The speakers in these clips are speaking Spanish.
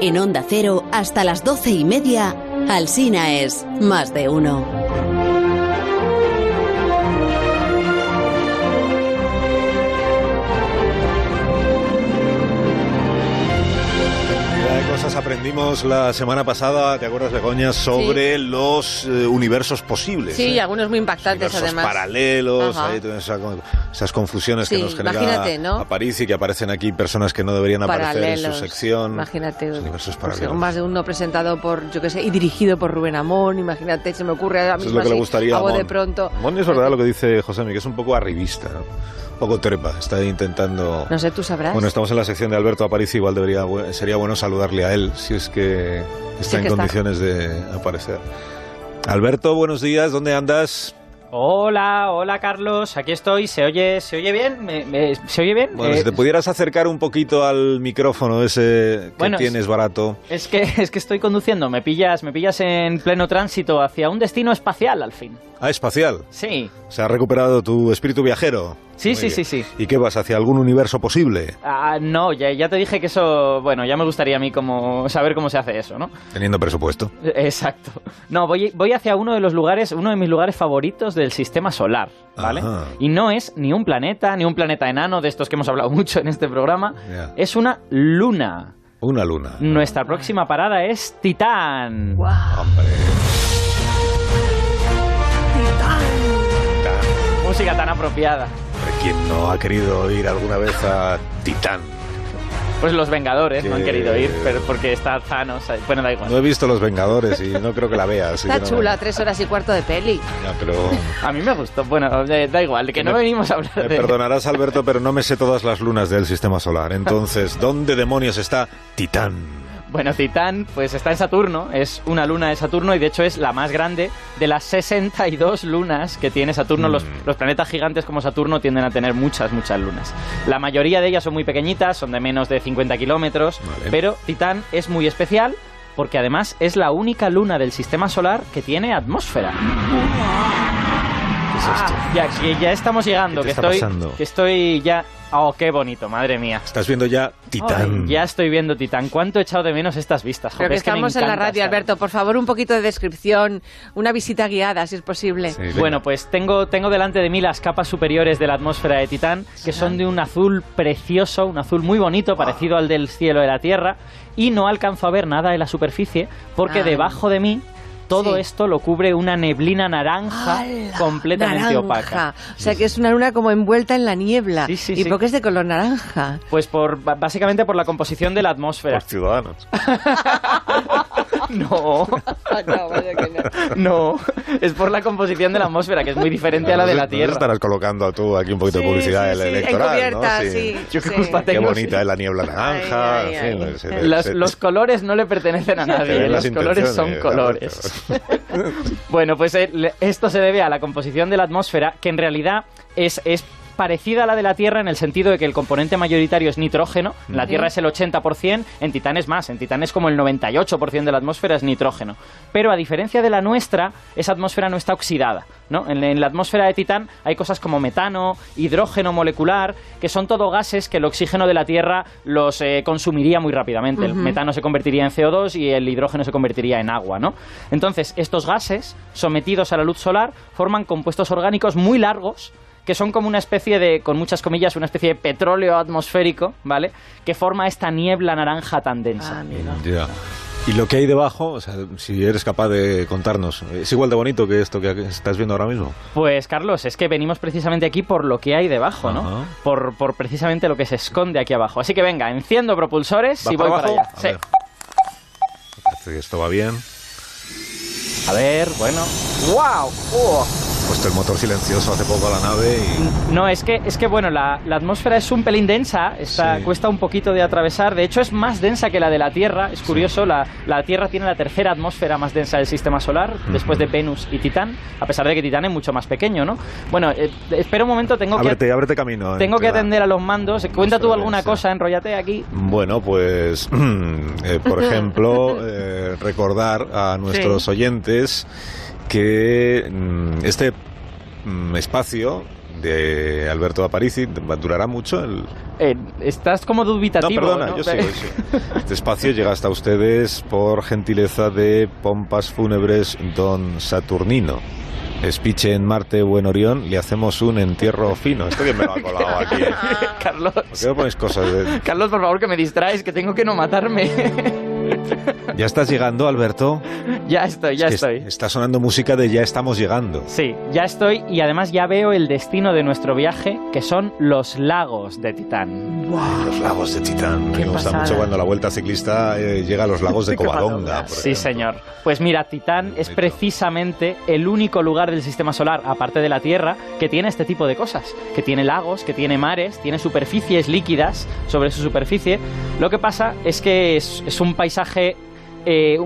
En Onda Cero, hasta las doce y media, Alsina es más de uno. Aprendimos la semana pasada, ¿te acuerdas, Begoña? Sobre Sí. los eh, universos posibles. Sí, ¿eh? algunos muy impactantes universos además. paralelos, ahí esas, esas confusiones que Sí, nos genera ¿no? Aparici, que aparecen aquí personas que no deberían aparecer en Paralelos. su sección. Imagínate. Los universos pues, paralelos. más de uno presentado por, yo qué sé, y dirigido por Rubén Amón. Imagínate, se me ocurre a mí es lo que le gustaría a Hago de pronto. Mon es verdad lo que dice José que es un poco arribista, ¿no? Poco trepa, está intentando... No sé, tú sabrás. Bueno, estamos en la sección de Alberto Aparici, igual debería, sería bueno saludarle a él, si es que está Sí en que está. condiciones de aparecer. Alberto, buenos días, ¿dónde andas? Hola, hola Carlos, aquí estoy. ¿Se oye, se oye bien? ¿Me- me- se oye bien? Bueno, Eh, si te pudieras acercar un poquito al micrófono ese que Bueno, tienes barato. Es que es que estoy conduciendo. Me pillas, me pillas en pleno tránsito hacia un destino espacial al fin. Ah, espacial. Sí. ¿Se ha recuperado tu espíritu viajero? Sí, Muy sí, bien. sí, sí. ¿Y qué vas, hacia algún universo posible? Ah, no, ya, ya te dije que eso, bueno, ya me gustaría a mí como saber cómo se hace eso, ¿no? Teniendo presupuesto. Exacto. No, voy, voy hacia uno de los lugares, uno de mis lugares favoritos del sistema solar, ¿vale? Ajá. Y no es ni un planeta, ni un planeta enano de estos que hemos hablado mucho en este programa. Es una luna. Una luna. Nuestra próxima parada es Titán. Hombre. Titán. Música tan apropiada. ¿Quién no ha querido ir alguna vez a Titán? Pues los Vengadores no han Que- querido ir, pero porque está Thanos. Bueno, da igual. No he visto Los Vengadores y no creo que la vea. así Está que no- chula, tres horas y cuarto de peli. Ya, pero A mí me gustó. Bueno, eh, da igual, que no Me- venimos a hablar me de... perdonarás, Alberto, pero no me sé todas las lunas del sistema solar. Entonces, ¿dónde demonios está Titán? Bueno, Titán, pues está en Saturno, es una luna de Saturno y de hecho es la más grande de las 62 lunas que tiene Saturno. Mm. Los, los planetas gigantes como Saturno tienden a tener muchas, muchas lunas. La mayoría de ellas son muy pequeñitas, son de menos de 50 kilómetros, Vale. pero Titán es muy especial porque además es la única luna del sistema solar que tiene atmósfera. ¿Qué es esto? Ah, ya, que ya estamos llegando, ¿Qué que está estoy, pasando? que estoy ya... Oh, qué bonito, madre mía. Estás viendo ya Titán. Ay, ya estoy viendo Titán. ¿Cuánto he echado de menos estas vistas? Pero Joder, que es que me estamos en la radio, estar- Alberto. Por favor, un poquito de descripción, una visita guiada, si es posible. Sí. Bueno, pues tengo, tengo delante de mí las capas superiores de la atmósfera de Titán, que son de un azul precioso, un azul muy bonito, parecido al del cielo de la Tierra, y no alcanzo a ver nada de la superficie, porque Ah. debajo de mí todo Sí. esto lo cubre una neblina naranja ¡Hala! completamente Naranja. opaca. O sea que es una luna como envuelta en la niebla. Sí, sí, ¿Y sí. por qué es de color naranja? Pues por básicamente por la composición de la atmósfera. Por ciudadanos. No, no, vaya que no. no, es por la composición de la atmósfera, que es muy diferente a la de la Tierra. estarás colocando tú aquí un poquito de publicidad sí, sí, electoral, encubierta, ¿no? sí. Yo qué sí. culpa Qué tengo. bonita es la niebla naranja. Ay, ay, en fin, ay. se ve- Las- se- los colores no le pertenecen a nadie, los colores son colores. Bueno, pues eh, esto se debe a la composición de la atmósfera, que en realidad es, es parecida a la de la Tierra en el sentido de que el componente mayoritario es nitrógeno. En la. Tierra es el 80%, en Titán es más, en Titán es como el 98% de la atmósfera es nitrógeno. Pero a diferencia de la nuestra, esa atmósfera no está oxidada. ¿no? En, en la atmósfera de Titán hay cosas como metano, hidrógeno molecular, que son todo gases que el oxígeno de la Tierra los eh, consumiría muy rápidamente. El metano se convertiría en CO2 y el hidrógeno se convertiría en agua, ¿no? Entonces, estos gases, sometidos a la luz solar, forman compuestos orgánicos muy largos que son como una especie de, con muchas comillas, una especie de petróleo atmosférico, ¿vale? Que forma esta niebla naranja tan densa. Ah. Y lo que hay debajo, o sea, si eres capaz de contarnos, ¿es igual de bonito que esto que estás viendo ahora mismo? Pues Carlos, es que venimos precisamente aquí por lo que hay debajo, ¿no? Por, por precisamente lo que se esconde aquí abajo. Así que venga, enciendo propulsores ¿Vas y voy para allá. A Sí. ver. Parece que esto va bien. A ver, bueno. ¡Wow! ¡Oh! Puesto el motor silencioso hace poco a la nave y... No, es que, es que bueno, la, la atmósfera es un pelín densa, está, Sí. cuesta un poquito de atravesar, de hecho es más densa que la de la Tierra, es curioso, la, la Tierra tiene la tercera atmósfera más densa del sistema solar, después de Venus y Titán, a pesar de que Titán es mucho más pequeño, ¿no? Bueno, eh, espera un momento, tengo Ábrete, que, ábrete camino. tengo que atender a los mandos, cuenta tú alguna densa. cosa, enrollate aquí. Bueno, pues, eh, por ejemplo, eh, recordar a nuestros oyentes que mm, este mm, espacio de Alberto Aparici. ¿Durará mucho? El... Eh, estás como dubitativo. No, perdona, yo sigo, Este espacio llega hasta ustedes por gentileza de Pompas Fúnebres Don Saturnino. Espiche en Marte o en Orión, le hacemos un entierro fino. Esto que me lo ha colado aquí. Carlos. ¿Por qué no ponéis cosas de... Carlos, por favor, que me distraes, que tengo que no matarme. ¿Ya estás llegando, Alberto? Ya estoy, ya estoy. Está sonando música de Ya estamos llegando. Sí, ya estoy y además ya veo el destino de nuestro viaje, que son los lagos de Titán. Los lagos de Titán. Me gusta mucho cuando la vuelta ciclista eh, llega a los lagos de Covadonga. sí, señor. Pues mira, Titán es precisamente el único lugar del sistema solar, aparte de la Tierra, que tiene este tipo de cosas. Que tiene lagos, que tiene mares, tiene superficies líquidas sobre su superficie. Lo que pasa es que es un paisaje eh,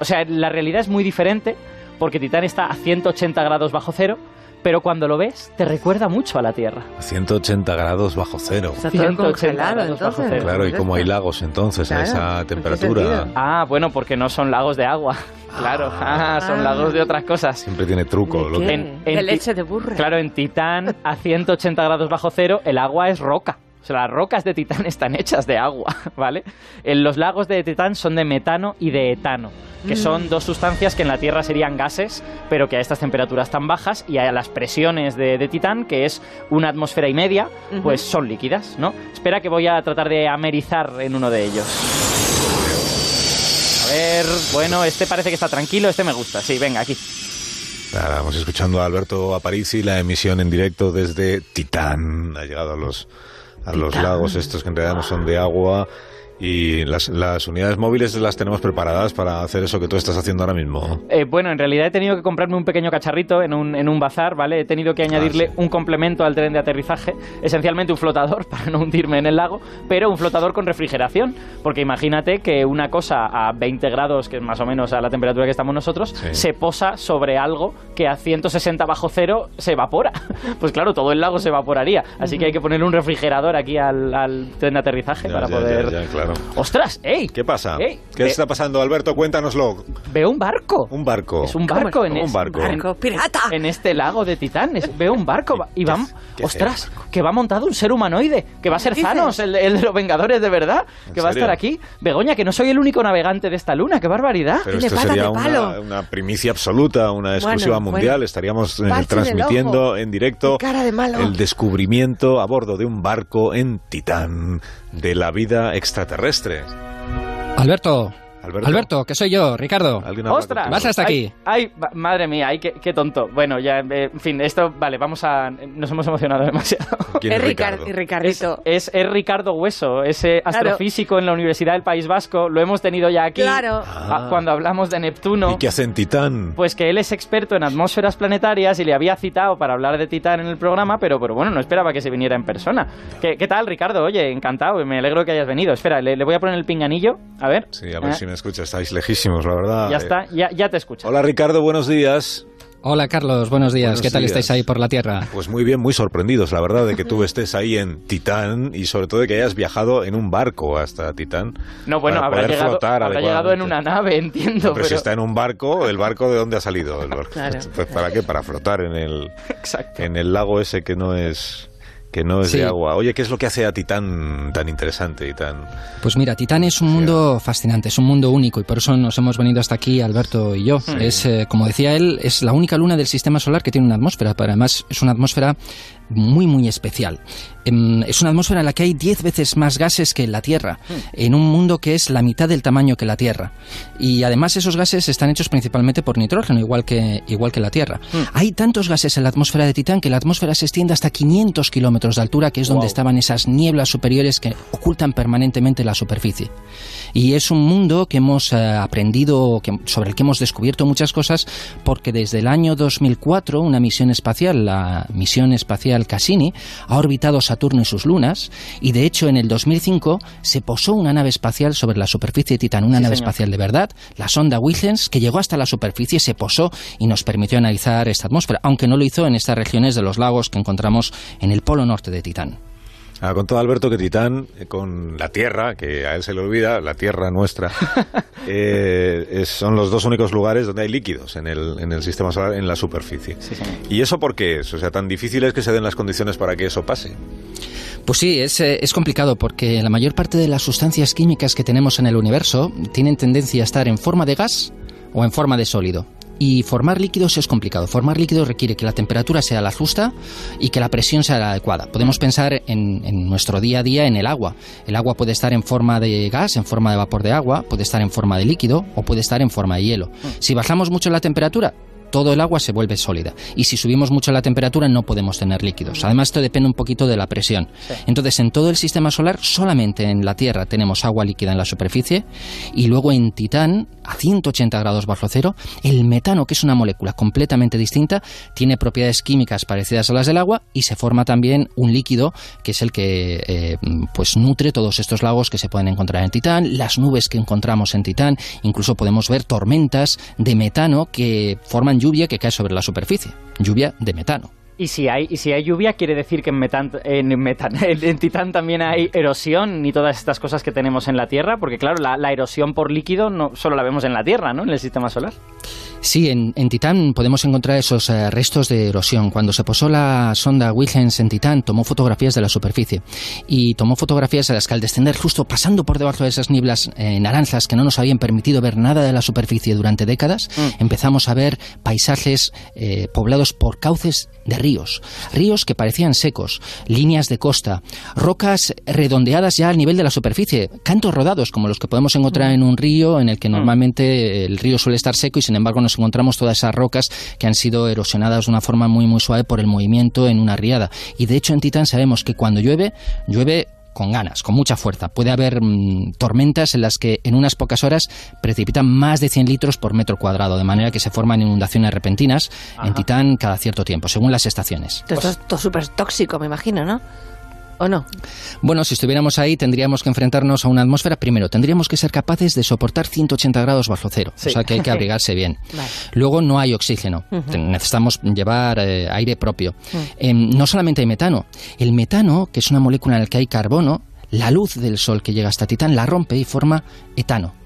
o sea, la realidad es muy diferente porque Titán está a 180 grados bajo cero, pero cuando lo ves te recuerda mucho a la Tierra. 180 grados bajo cero. Está todo congelado, entonces. Claro, y como hay lagos entonces a esa temperatura. Ah, bueno, porque no son lagos de agua. Claro, ah, son lagos de otras cosas. Siempre tiene truco. Lo que... de leche de burro. Claro, en Titán, a 180 grados bajo cero, el agua es roca. O sea, las rocas de Titán están hechas de agua, ¿vale? En los lagos de Titán son de metano y de etano, que mm. son dos sustancias que en la Tierra serían gases, pero que a estas temperaturas tan bajas y a las presiones de, Titán, que es una atmósfera y media, pues son líquidas, ¿no? Espera que voy a tratar de amerizar en uno de ellos. A ver, bueno, este parece que está tranquilo, este me gusta, sí, venga, aquí. Nada, vamos escuchando a Alberto Aparici, la emisión en directo desde Titán. Ha llegado a los a los lagos estos que en realidad no son de agua y las, las, unidades móviles las tenemos preparadas para hacer eso que tú estás haciendo ahora mismo. Eh, bueno, en realidad he tenido que comprarme un pequeño cacharrito en un, en un bazar, ¿vale? He tenido que añadirle ah, un complemento al tren de aterrizaje, esencialmente un flotador para no hundirme en el lago, pero un flotador con refrigeración, porque imagínate que una cosa a 20 grados, que es más o menos a la temperatura que estamos nosotros, se posa sobre algo que a 160 bajo cero se evapora. Pues claro, todo el lago se evaporaría, así que hay que ponerle un refrigerador aquí al, al tren de aterrizaje para poder... ¡Ostras! ¡Ey! ¿Qué pasa? ¿Qué está pasando, Alberto? Cuéntanoslo. Veo un barco. Un barco. Es un barco en un barco. barco pirata. En este lago de Titanes. Veo un barco. Y va, ¡Ostras! Que va montado un ser humanoide. Que va a ser Thanos, el, de los Vengadores de verdad. Que va a estar aquí. Begoña, que no soy el único navegante de esta luna. ¡Qué barbaridad! Pero esto sería una, primicia absoluta, una exclusiva mundial. Estaríamos eh, transmitiendo en directo el descubrimiento a bordo de un barco en Titán de la vida extraterrestre. Alberto, Alberto. que soy yo, Ricardo. ¡Ostras! Vas hasta aquí. Ay, madre mía, ay, qué, tonto. Bueno, ya, eh, en fin, esto, vale, vamos a... Nos hemos emocionado demasiado. ¿Quién es, Ricardo? Ricardito. Es, es, Ricardo Hueso, ese astrofísico en la Universidad del País Vasco. Lo hemos tenido ya aquí. Claro. Ah. cuando hablamos de Neptuno. ¿Y qué hace en Titán? Pues que él es experto en atmósferas planetarias y le había citado para hablar de Titán en el programa, pero, pero bueno, no esperaba que se viniera en persona. ¿Qué, qué tal, Ricardo? Oye, encantado, me alegro que hayas venido. Espera, le, voy a poner el pinganillo. A ver. Sí, a ver eh. si me escucha. Estáis lejísimos, la verdad. Ya está, ya, ya te escucho. Hola, Ricardo, buenos días. Hola Carlos, buenos días. ¿Qué tal estáis ahí por la Tierra? Pues muy bien, muy sorprendidos, la verdad, de que tú estés ahí en Titán y sobre todo de que hayas viajado en un barco hasta Titán. No, bueno, habrá llegado, habrá llegado en una nave, entiendo. pero, si está en un barco, ¿el barco de dónde ha salido? El barco? Pues, ¿Para qué? Para flotar en el, en el lago ese que no es que no es de agua. Oye, ¿qué es lo que hace a Titán tan interesante y tan... Pues mira, Titán es un mundo fascinante, es un mundo único y por eso nos hemos venido hasta aquí, Alberto y yo. Es, eh, como decía él, es la única luna del sistema solar que tiene una atmósfera, pero además es una atmósfera muy, muy especial. Em, es una atmósfera en la que hay 10 veces más gases que en la Tierra, hmm. en un mundo que es la mitad del tamaño que la Tierra. Y además esos gases están hechos principalmente por nitrógeno, igual que, igual que la Tierra. Hmm. Hay tantos gases en la atmósfera de Titán que la atmósfera se extiende hasta 500 kilómetros de altura, que es donde estaban esas nieblas superiores que ocultan permanentemente la superficie. Y es un mundo que hemos eh, aprendido, sobre el que hemos descubierto muchas cosas, porque desde el año 2004 una misión espacial, la misión espacial Cassini, ha orbitado Saturno y sus lunas, y de hecho en el 2005 se posó una nave espacial sobre la superficie de Titán, una nave espacial de verdad, la sonda Huygens, que llegó hasta la superficie, se posó y nos permitió analizar esta atmósfera, aunque no lo hizo en estas regiones de los lagos que encontramos en el polo norte de Titán. Ha contado Alberto que Titán, eh, con la Tierra, que a él se le olvida, la Tierra nuestra, eh, son los dos únicos lugares donde hay líquidos en el, en el sistema solar, en la superficie. Sí. ¿Y eso por qué es? O sea, tan difícil es que se den las condiciones para que eso pase. Pues sí, es, eh, es complicado porque la mayor parte de las sustancias químicas que tenemos en el universo tienen tendencia a estar en forma de gas o en forma de sólido. Y formar líquidos es complicado. Formar líquidos requiere que la temperatura sea la justa y que la presión sea la adecuada. Podemos pensar en, en nuestro día a día en el agua. El agua puede estar en forma de gas, en forma de vapor de agua, puede estar en forma de líquido o puede estar en forma de hielo. Si bajamos mucho la temperatura, todo el agua se vuelve sólida. Y si subimos mucho la temperatura no podemos tener líquidos. Además, esto depende un poquito de la presión. Entonces, en todo el sistema solar, solamente en la Tierra tenemos agua líquida en la superficie y luego en Titán, a 180 grados bajo cero, el metano, que es una molécula completamente distinta, tiene propiedades químicas parecidas a las del agua y se forma también un líquido que es el que eh, pues nutre todos estos lagos que se pueden encontrar en Titán, las nubes que encontramos en Titán, incluso podemos ver tormentas de metano que forman lluvia que cae sobre la superficie, lluvia de metano. Y si hay, y si hay lluvia, quiere decir que en, metán, en, metán, en, Titán también hay erosión y todas estas cosas que tenemos en la Tierra, porque claro, la, la erosión por líquido no solo la vemos en la Tierra, ¿no? En el sistema solar. Sí, en, en Titán podemos encontrar esos eh, restos de erosión. Cuando se posó la sonda Huygens en Titán, tomó fotografías de la superficie y tomó fotografías en las que al descender justo pasando por debajo de esas nieblas eh, naranjas que no nos habían permitido ver nada de la superficie durante décadas, empezamos a ver paisajes eh, poblados por cauces de ríos, ríos que parecían secos, líneas de costa, rocas redondeadas ya al nivel de la superficie, cantos rodados como los que podemos encontrar en un río en el que normalmente el río suele estar seco y sin embargo nos encontramos todas esas rocas que han sido erosionadas de una forma muy muy suave por el movimiento en una riada. Y de hecho en Titán sabemos que cuando llueve, llueve con ganas, con mucha fuerza. Puede haber mmm, tormentas en las que en unas pocas horas precipitan más de 100 litros por metro cuadrado, de manera que se forman inundaciones repentinas Ajá. en Titán cada cierto tiempo, según las estaciones. Esto es todo súper tóxico, me imagino, ¿no? ¿O no? Bueno, si estuviéramos ahí tendríamos que enfrentarnos a una atmósfera. Primero, tendríamos que ser capaces de soportar 180 grados bajo cero. Sí. O sea que hay que abrigarse bien. Vale. Luego no hay oxígeno. Necesitamos llevar eh, aire propio. Em, no solamente hay metano. El metano, que es una molécula en la que hay carbono, la luz del sol que llega hasta Titán la rompe y forma etano.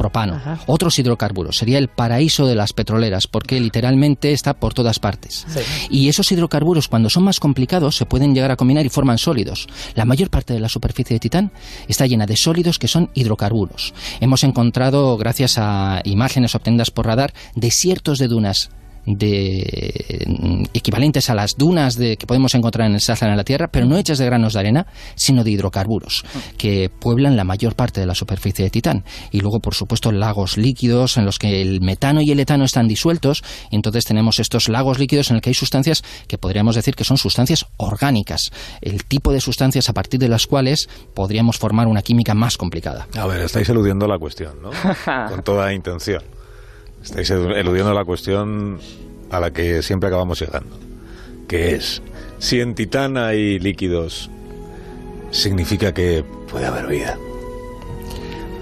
Propano, Ajá. otros hidrocarburos. Sería el paraíso de las petroleras, porque literalmente está por todas partes. Y esos hidrocarburos, cuando son más complicados, se pueden llegar a combinar y forman sólidos. La mayor parte de la superficie de Titán está llena de sólidos que son hidrocarburos. Hemos encontrado, gracias a imágenes obtenidas por radar, desiertos de dunas de mm, equivalentes a las dunas de, que podemos encontrar en el Sáhara en la Tierra, pero no hechas de granos de arena, sino de hidrocarburos, que pueblan la mayor parte de la superficie de Titán. Y luego, por supuesto, lagos líquidos en los que el metano y el etano están disueltos, y entonces tenemos estos lagos líquidos en los que hay sustancias que podríamos decir que son sustancias orgánicas, el tipo de sustancias a partir de las cuales podríamos formar una química más complicada. A ver, estáis eludiendo la cuestión, ¿no? Con toda intención. Estáis eludiendo la cuestión a la que siempre acabamos llegando. Que es, si en Titán hay líquidos, significa que puede haber vida.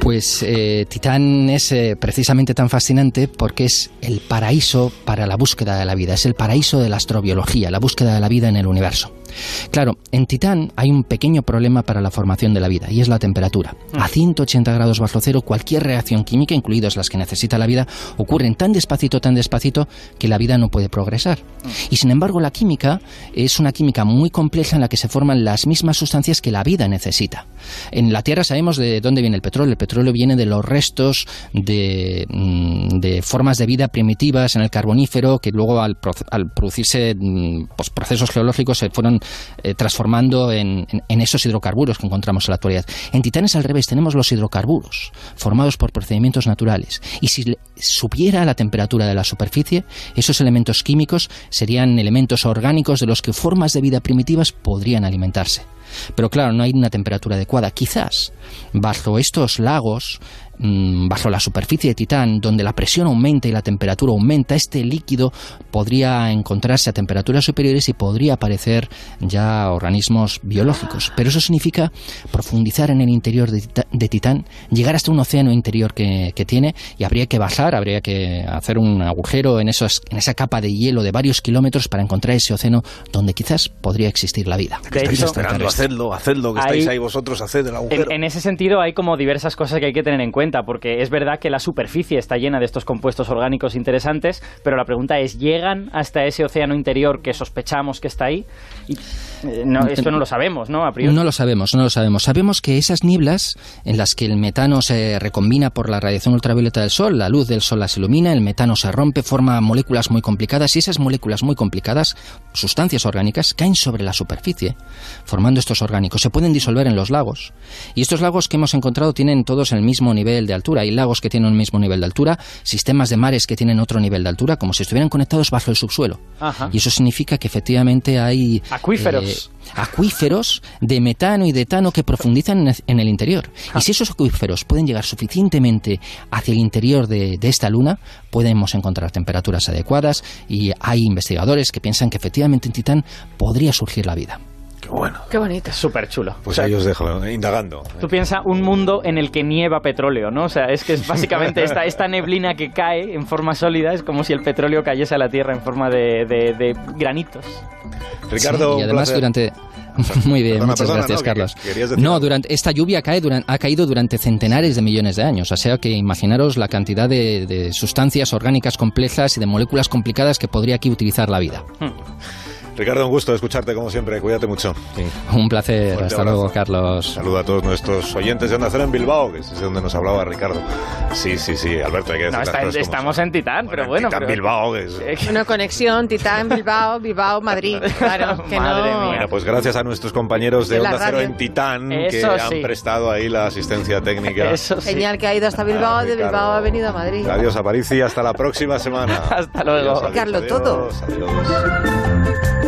Pues eh, Titán es eh, precisamente tan fascinante porque es el paraíso para la búsqueda de la vida, es el paraíso de la astrobiología, la búsqueda de la vida en el universo. Claro, en Titán hay un pequeño problema para la formación de la vida y es la temperatura. A 180 grados bajo cero, cualquier reacción química, incluidas las que necesita la vida, ocurren tan despacito, tan despacito, que la vida no puede progresar. Y sin embargo, la química es una química muy compleja en la que se forman las mismas sustancias que la vida necesita. En la Tierra sabemos de dónde viene el petróleo. El petróleo viene de los restos de, mm, de formas de vida primitivas en el carbonífero que luego al, al producirse mm, pues, procesos geológicos se fueron eh, transformando en, en- esos hidrocarburos que encontramos en la actualidad. En Titán es al revés, tenemos los hidrocarburos formados por procedimientos naturales. Y si subiera la temperatura de la superficie, esos elementos químicos serían elementos orgánicos de los que formas de vida primitivas podrían alimentarse. Pero claro, no hay una temperatura adecuada. Quizás bajo estos lagos, mm, bajo la superficie de Titán, donde la presión aumenta y la temperatura aumenta, este líquido podría encontrarse a temperaturas superiores y podría aparecer ya organismos biológicos. Pero eso significa profundizar en el interior de, Titán, llegar hasta un océano interior que, que tiene y habría que bajar, habría que hacer un agujero en, esos, en esa capa de hielo de varios kilómetros para encontrar ese océano donde quizás podría existir la vida. De hecho, hacedlo, hacedlo, que estáis ahí vosotros, haced el agujero. En, en, ese sentido hay como diversas cosas que hay que tener en cuenta, porque es verdad que la superficie está llena de estos compuestos orgánicos interesantes, pero la pregunta es, ¿llegan hasta ese océano interior que sospechamos que está ahí? Y, eh, no, esto no lo sabemos, ¿no? A priori. No lo sabemos, no lo sabemos. Sabemos que esas nieblas en las que el metano se recombina por la radiación ultravioleta del Sol, la luz del Sol las ilumina, el metano se rompe, forma moléculas muy complicadas y esas moléculas muy complicadas, sustancias orgánicas, caen sobre la superficie, formando orgánicos. Se pueden disolver en los lagos. Y estos lagos que hemos encontrado tienen todos el mismo nivel de altura. Hay lagos que tienen un mismo nivel de altura, sistemas de mares que tienen otro nivel de altura, como si estuvieran conectados bajo el subsuelo. Ajá. Y eso significa que efectivamente hay... Acuíferos. eh, acuíferos de metano y de etano que profundizan en el- interior. Y si esos acuíferos pueden llegar suficientemente hacia el interior de, de esta luna, podemos encontrar temperaturas adecuadas y hay investigadores que piensan que efectivamente en Titán podría surgir la vida. Qué bueno. Qué bonito. Súper chulo. Pues ahí os dejo, indagando. Tú piensas un mundo en el que nieva petróleo, ¿no? O sea, es que es básicamente esta, esta neblina que cae en forma sólida es como si el petróleo cayese a la Tierra en forma de, de- de granitos. Ricardo, Sí, y además placer. durante Muy bien, Perdona, muchas perdona, gracias, ¿no? Carlos. decir No, durante esta lluvia cae duran- ha caído durante centenares de millones de años, o sea que imaginaros la cantidad de, de sustancias orgánicas complejas y de moléculas complicadas que podría aquí utilizar la vida. Ricardo, un gusto escucharte como siempre. Cuídate mucho. Sí. Un placer. Fuerte Hasta abrazo. luego, Carlos. Saludo a todos nuestros oyentes de Onda Cero en Bilbao, que es de donde nos hablaba Ricardo. Sí, sí, sí, Alberto, hay que decir No, las está- cosas como estamos son. en Titán, pero bueno. Titán pero- Bilbao, que es- Una conexión, Titán, Bilbao, Bilbao, Madrid. Claro, que Madre no. mía. Bueno, pues gracias a nuestros compañeros de De Onda Cero en Titán que han prestado ahí la asistencia técnica. Eso sí. Señal que ha ido hasta Bilbao, de Ricardo. Bilbao ha venido a Madrid. Adiós, Aparici, hasta la próxima semana. Hasta luego. Adiós, adiós, Carlos, todo. adiós, adiós.